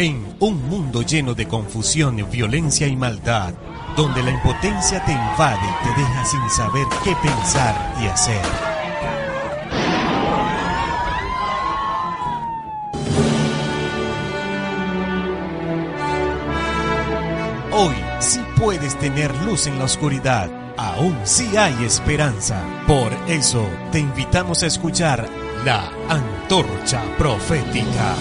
En un mundo lleno de confusión, violencia y maldad, donde la impotencia te invade y te deja sin saber qué pensar y hacer. Hoy sí puedes tener luz en la oscuridad. Aún sí hay esperanza. Por eso te invitamos a escuchar la antorcha profética,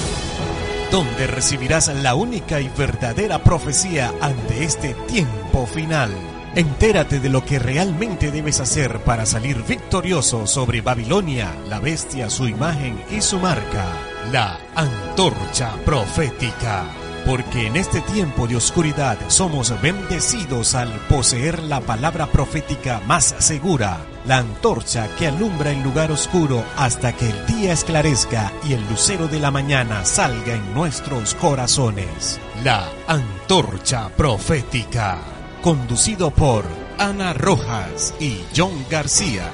donde recibirás la única y verdadera profecía ante este tiempo final. Entérate de lo que realmente debes hacer para salir victorioso sobre Babilonia, la bestia, su imagen y su marca. La antorcha profética. Porque en este tiempo de oscuridad somos bendecidos al poseer la palabra profética más segura, la antorcha que alumbra el lugar oscuro hasta que el día esclarezca y el lucero de la mañana salga en nuestros corazones. La antorcha profética, conducido por Ana Rojas y John García.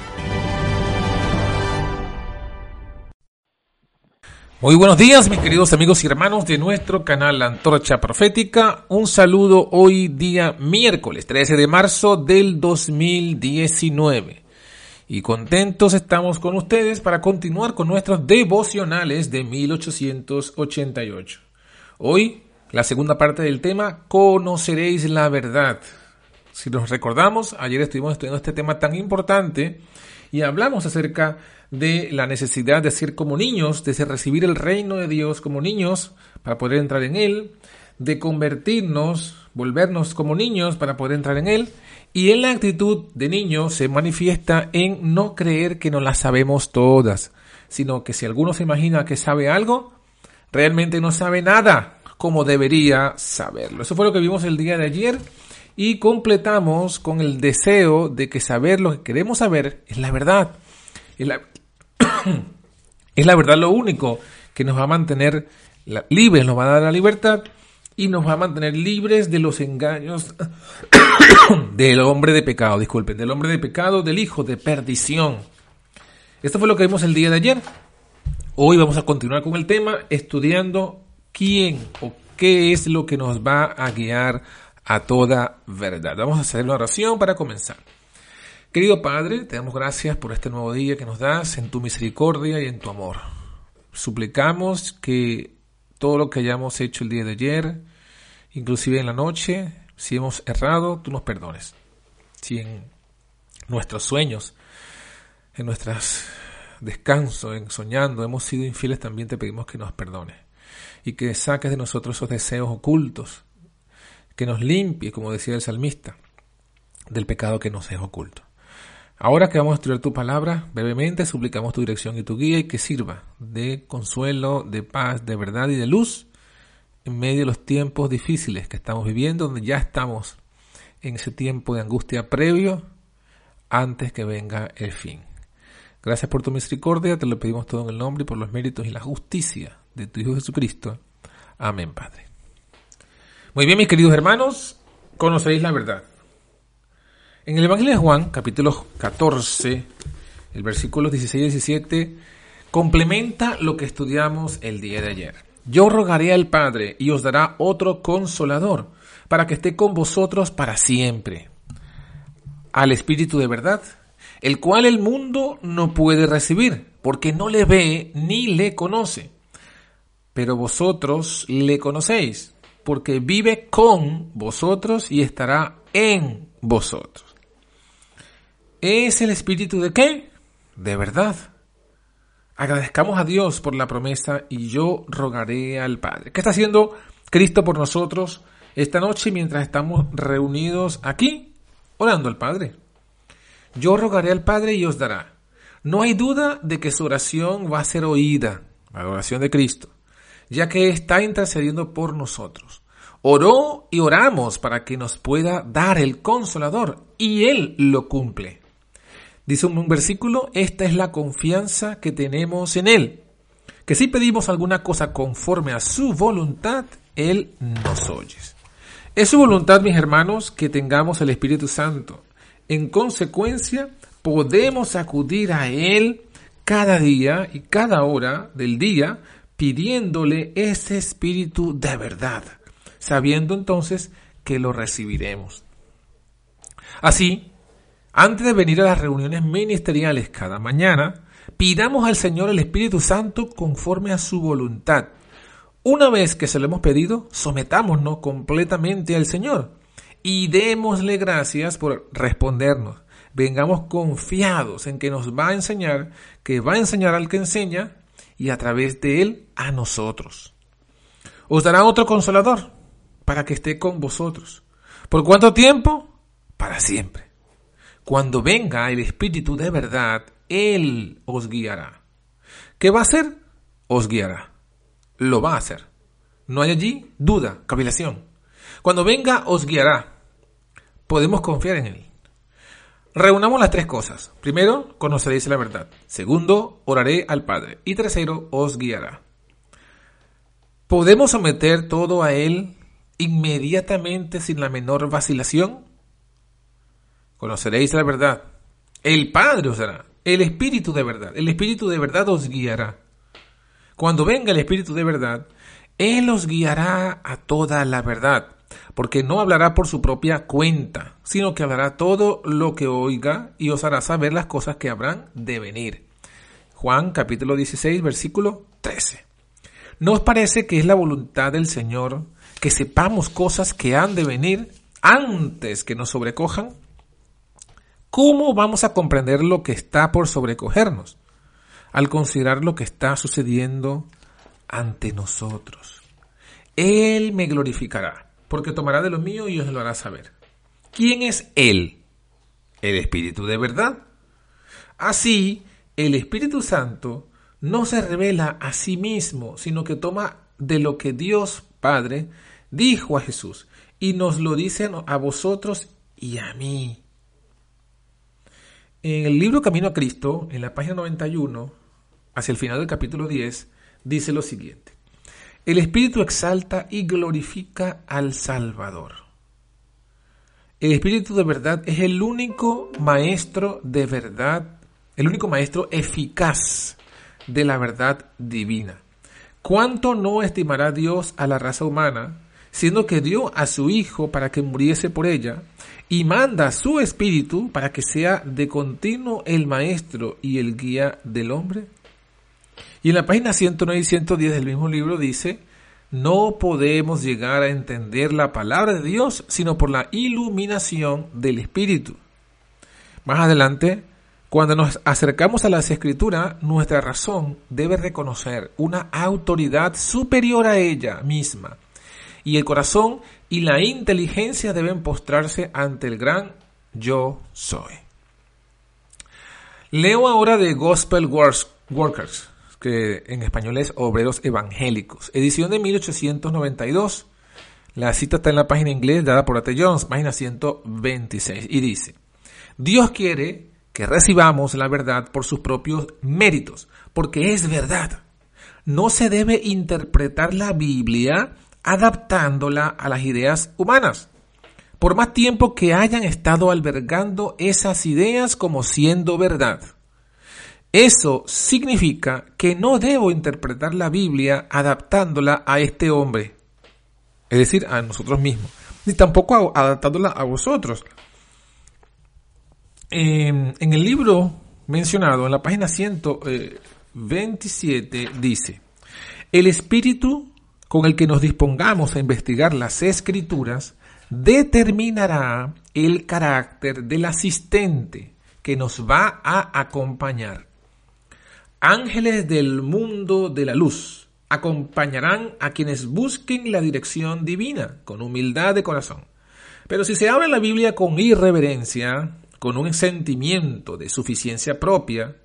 Muy buenos días, mis queridos amigos y hermanos de nuestro canal Antorcha Profética. Un saludo hoy día miércoles 13 de marzo del 2019. Y contentos estamos con ustedes para continuar con nuestros devocionales de 1888. Hoy, la segunda parte del tema, conoceréis la verdad. Si nos recordamos, ayer estuvimos estudiando este tema tan importante y hablamos acerca de la necesidad de ser como niños, de recibir el reino de Dios como niños para poder entrar en él, de convertirnos, volvernos como niños para poder entrar en él, y en la actitud de niño se manifiesta en no creer que no las sabemos todas, sino que si alguno se imagina que sabe algo, realmente no sabe nada como debería saberlo. Eso fue lo que vimos el día de ayer y completamos con el deseo de que saber lo que queremos saber es la verdad. Es la, verdad lo único que nos va a mantener libres, nos va a dar la libertad y nos va a mantener libres de los engaños del hombre de pecado, disculpen, del hombre de pecado, del hijo de perdición. Esto fue lo que vimos el día de ayer. Hoy vamos a continuar con el tema estudiando quién o qué es lo que nos va a guiar a toda verdad. Vamos a hacer una oración para comenzar. Querido Padre, te damos gracias por este nuevo día que nos das en tu misericordia y en tu amor. Suplicamos que todo lo que hayamos hecho el día de ayer, inclusive en la noche, si hemos errado, tú nos perdones. Si en nuestros sueños, en nuestros descansos, en soñando, hemos sido infieles, también te pedimos que nos perdones y que saques de nosotros esos deseos ocultos que nos limpie, como decía el salmista, del pecado que nos es oculto. Ahora que vamos a estudiar tu palabra, brevemente suplicamos tu dirección y tu guía y que sirva de consuelo, de paz, de verdad y de luz en medio de los tiempos difíciles que estamos viviendo, donde ya estamos en ese tiempo de angustia previo antes que venga el fin. Gracias por tu misericordia, te lo pedimos todo en el nombre y por los méritos y la justicia de tu Hijo Jesucristo. Amén, Padre. Muy bien, mis queridos hermanos, conoceréis la verdad. En el Evangelio de Juan, capítulo 14, el versículo 16 y 17, complementa lo que estudiamos el día de ayer. Yo rogaré al Padre y os dará otro consolador, para que esté con vosotros para siempre. Al Espíritu de verdad, el cual el mundo no puede recibir, porque no le ve ni le conoce. Pero vosotros le conocéis porque vive con vosotros y estará en vosotros. ¿Es el espíritu de qué? De verdad. Agradezcamos a Dios por la promesa y yo rogaré al Padre. ¿Qué está haciendo Cristo por nosotros esta noche mientras estamos reunidos aquí? Orando al Padre. Yo rogaré al Padre y os dará. No hay duda de que su oración va a ser oída, la oración de Cristo ya que está intercediendo por nosotros. Oró y oramos para que nos pueda dar el consolador y Él lo cumple. Dice un versículo, esta es la confianza que tenemos en Él, que si pedimos alguna cosa conforme a su voluntad, Él nos oye. Es su voluntad, mis hermanos, que tengamos el Espíritu Santo. En consecuencia, podemos acudir a Él cada día y cada hora del día pidiéndole ese espíritu de verdad, sabiendo entonces que lo recibiremos. Así, antes de venir a las reuniones ministeriales cada mañana, pidamos al Señor el Espíritu Santo conforme a su voluntad. Una vez que se lo hemos pedido, sometámonos completamente al Señor y démosle gracias por respondernos. Vengamos confiados en que nos va a enseñar, que va a enseñar al que enseña y a través de él a nosotros. Os dará otro consolador para que esté con vosotros. ¿Por cuánto tiempo? Para siempre. Cuando venga el Espíritu de verdad, Él os guiará. ¿Qué va a hacer? Os guiará. Lo va a hacer. No hay allí duda, cavilación. Cuando venga, os guiará. Podemos confiar en Él. Reunamos las tres cosas. Primero, conoceréis la verdad. Segundo, oraré al Padre. Y tercero, os guiará. ¿Podemos someter todo a Él inmediatamente sin la menor vacilación? Conoceréis la verdad. El Padre os dará. El Espíritu de verdad. El Espíritu de verdad os guiará. Cuando venga el Espíritu de verdad, Él os guiará a toda la verdad porque no hablará por su propia cuenta, sino que hablará todo lo que oiga y os hará saber las cosas que habrán de venir. Juan capítulo 16, versículo 13. ¿No os parece que es la voluntad del Señor que sepamos cosas que han de venir antes que nos sobrecojan? ¿Cómo vamos a comprender lo que está por sobrecogernos? Al considerar lo que está sucediendo ante nosotros. Él me glorificará porque tomará de lo mío y os lo hará saber. ¿Quién es Él? El Espíritu de verdad. Así, el Espíritu Santo no se revela a sí mismo, sino que toma de lo que Dios Padre dijo a Jesús y nos lo dice a vosotros y a mí. En el libro Camino a Cristo, en la página 91, hacia el final del capítulo 10, dice lo siguiente. El Espíritu exalta y glorifica al Salvador. El Espíritu de verdad es el único maestro de verdad, el único maestro eficaz de la verdad divina. ¿Cuánto no estimará Dios a la raza humana, siendo que dio a su Hijo para que muriese por ella, y manda su Espíritu para que sea de continuo el maestro y el guía del hombre? Y en la página 109 y 110 del mismo libro dice, no podemos llegar a entender la palabra de Dios sino por la iluminación del Espíritu. Más adelante, cuando nos acercamos a las escrituras, nuestra razón debe reconocer una autoridad superior a ella misma. Y el corazón y la inteligencia deben postrarse ante el gran yo soy. Leo ahora de Gospel Workers, que en español es Obreros Evangélicos, edición de 1892. La cita está en la página inglés dada por A.T. Jones, página 126, y dice, Dios quiere que recibamos la verdad por sus propios méritos, porque es verdad. No se debe interpretar la Biblia adaptándola a las ideas humanas, por más tiempo que hayan estado albergando esas ideas como siendo verdad. Eso significa que no debo interpretar la Biblia adaptándola a este hombre, es decir, a nosotros mismos, ni tampoco adaptándola a vosotros. En, el libro mencionado, en la página 127, eh, dice, el espíritu con el que nos dispongamos a investigar las escrituras determinará el carácter del asistente que nos va a acompañar. Ángeles del mundo de la luz acompañarán a quienes busquen la dirección divina con humildad de corazón. Pero si se habla la Biblia con irreverencia, con un sentimiento de suficiencia propia,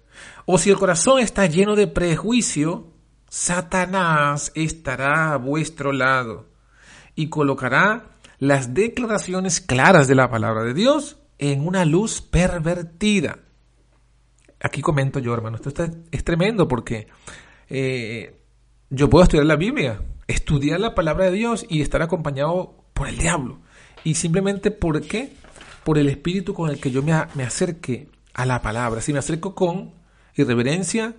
o si el corazón está lleno de prejuicio, Satanás estará a vuestro lado y colocará las declaraciones claras de la palabra de Dios en una luz pervertida aquí comento yo, hermano, esto es tremendo porque eh, yo puedo estudiar la Biblia, estudiar la palabra de Dios y estar acompañado por el diablo. Y simplemente por qué? Por el espíritu con el que yo me acerque a la palabra. Si me acerco con irreverencia,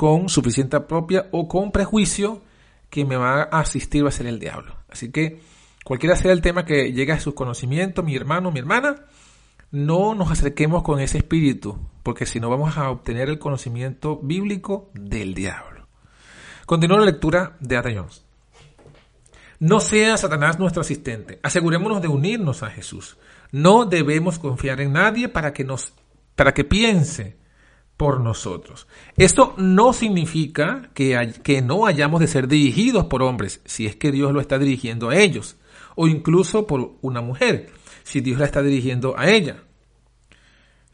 con suficiente propia o con prejuicio que me va a asistir va a ser el diablo. Así que cualquiera sea el tema que llegue a sus conocimientos, mi hermano, mi hermana, no nos acerquemos con ese espíritu, porque si no vamos a obtener el conocimiento bíblico del diablo. Continúa la lectura de Ada Jones. No sea Satanás nuestro asistente. Asegurémonos de unirnos a Jesús. No debemos confiar en nadie para que nos para que piense por nosotros. Esto no significa que, no hayamos de ser dirigidos por hombres, si es que Dios lo está dirigiendo a ellos, o incluso por una mujer, si Dios la está dirigiendo a ella.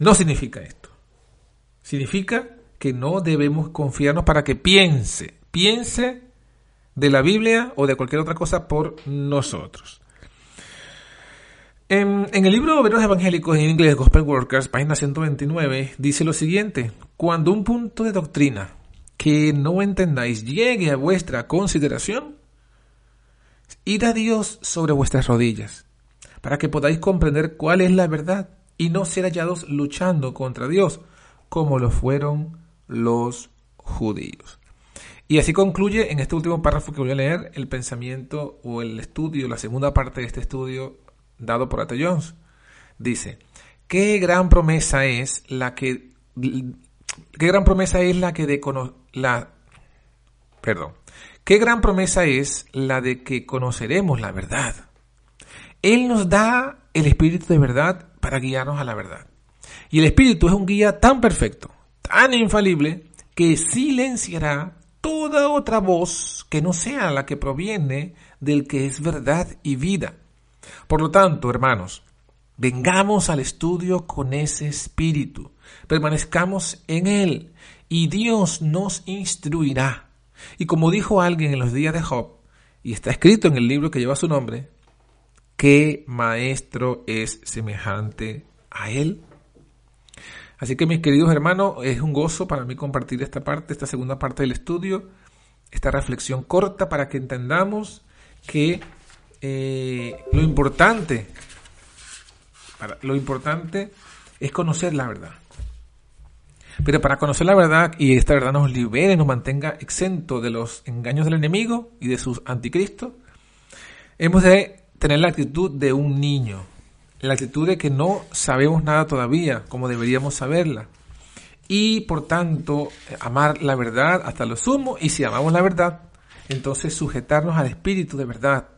No significa esto. Significa que no debemos confiarnos para que piense, piense de la Biblia o de cualquier otra cosa por nosotros. En, el libro Obreros Evangélicos en inglés, Gospel Workers, página 129, dice lo siguiente, cuando un punto de doctrina que no entendáis llegue a vuestra consideración, id a Dios sobre vuestras rodillas, para que podáis comprender cuál es la verdad y no ser hallados luchando contra Dios, como lo fueron los judíos. Y así concluye en este último párrafo que voy a leer el pensamiento o el estudio, la segunda parte de este estudio dado por Ate Jones. Dice, qué gran promesa es la que qué gran promesa es la que de la perdón, qué gran promesa es la de que conoceremos la verdad. Él nos da el espíritu de verdad para guiarnos a la verdad. Y el espíritu es un guía tan perfecto, tan infalible que silenciará toda otra voz que no sea la que proviene del que es verdad y vida. Por lo tanto, hermanos, vengamos al estudio con ese espíritu, permanezcamos en él y Dios nos instruirá. Y como dijo alguien en los días de Job, y está escrito en el libro que lleva su nombre, ¿qué maestro es semejante a él? Así que mis queridos hermanos, es un gozo para mí compartir esta parte, esta segunda parte del estudio, esta reflexión corta para que entendamos que eh, lo importante, lo importante es conocer la verdad. Pero para conocer la verdad y esta verdad nos libere, nos mantenga exento de los engaños del enemigo y de sus anticristos, hemos de tener la actitud de un niño, la actitud de que no sabemos nada todavía como deberíamos saberla. Y por tanto, amar la verdad hasta lo sumo. Y si amamos la verdad, entonces sujetarnos al espíritu de verdad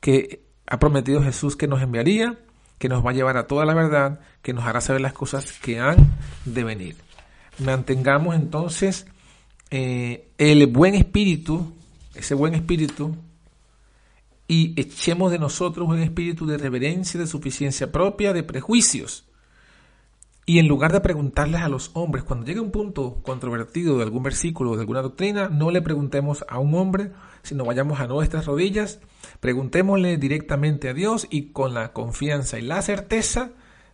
que ha prometido Jesús que nos enviaría, que nos va a llevar a toda la verdad, que nos hará saber las cosas que han de venir. Mantengamos entonces eh, el buen espíritu, ese buen espíritu, y echemos de nosotros un espíritu de reverencia, de suficiencia propia, de prejuicios. Y en lugar de preguntarles a los hombres, cuando llegue un punto controvertido de algún versículo o de alguna doctrina, no le preguntemos a un hombre, sino vayamos a nuestras rodillas, preguntémosle directamente a Dios y con la confianza y la certeza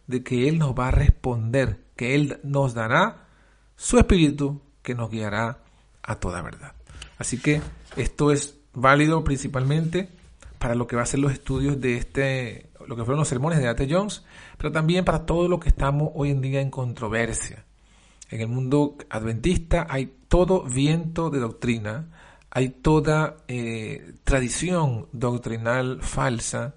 de que Él nos va a responder, que Él nos dará su espíritu que nos guiará a toda verdad. Así que esto es válido principalmente para lo que va a ser los estudios de este, lo que fueron los sermones de Ate Jones, pero también para todo lo que estamos hoy en día en controversia. En el mundo adventista hay todo viento de doctrina, hay toda eh, tradición doctrinal falsa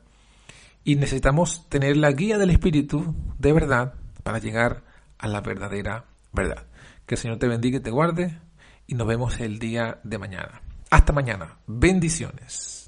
y necesitamos tener la guía del Espíritu de verdad para llegar a la verdadera verdad. Que el Señor te bendiga y te guarde y nos vemos el día de mañana. Hasta mañana. Bendiciones.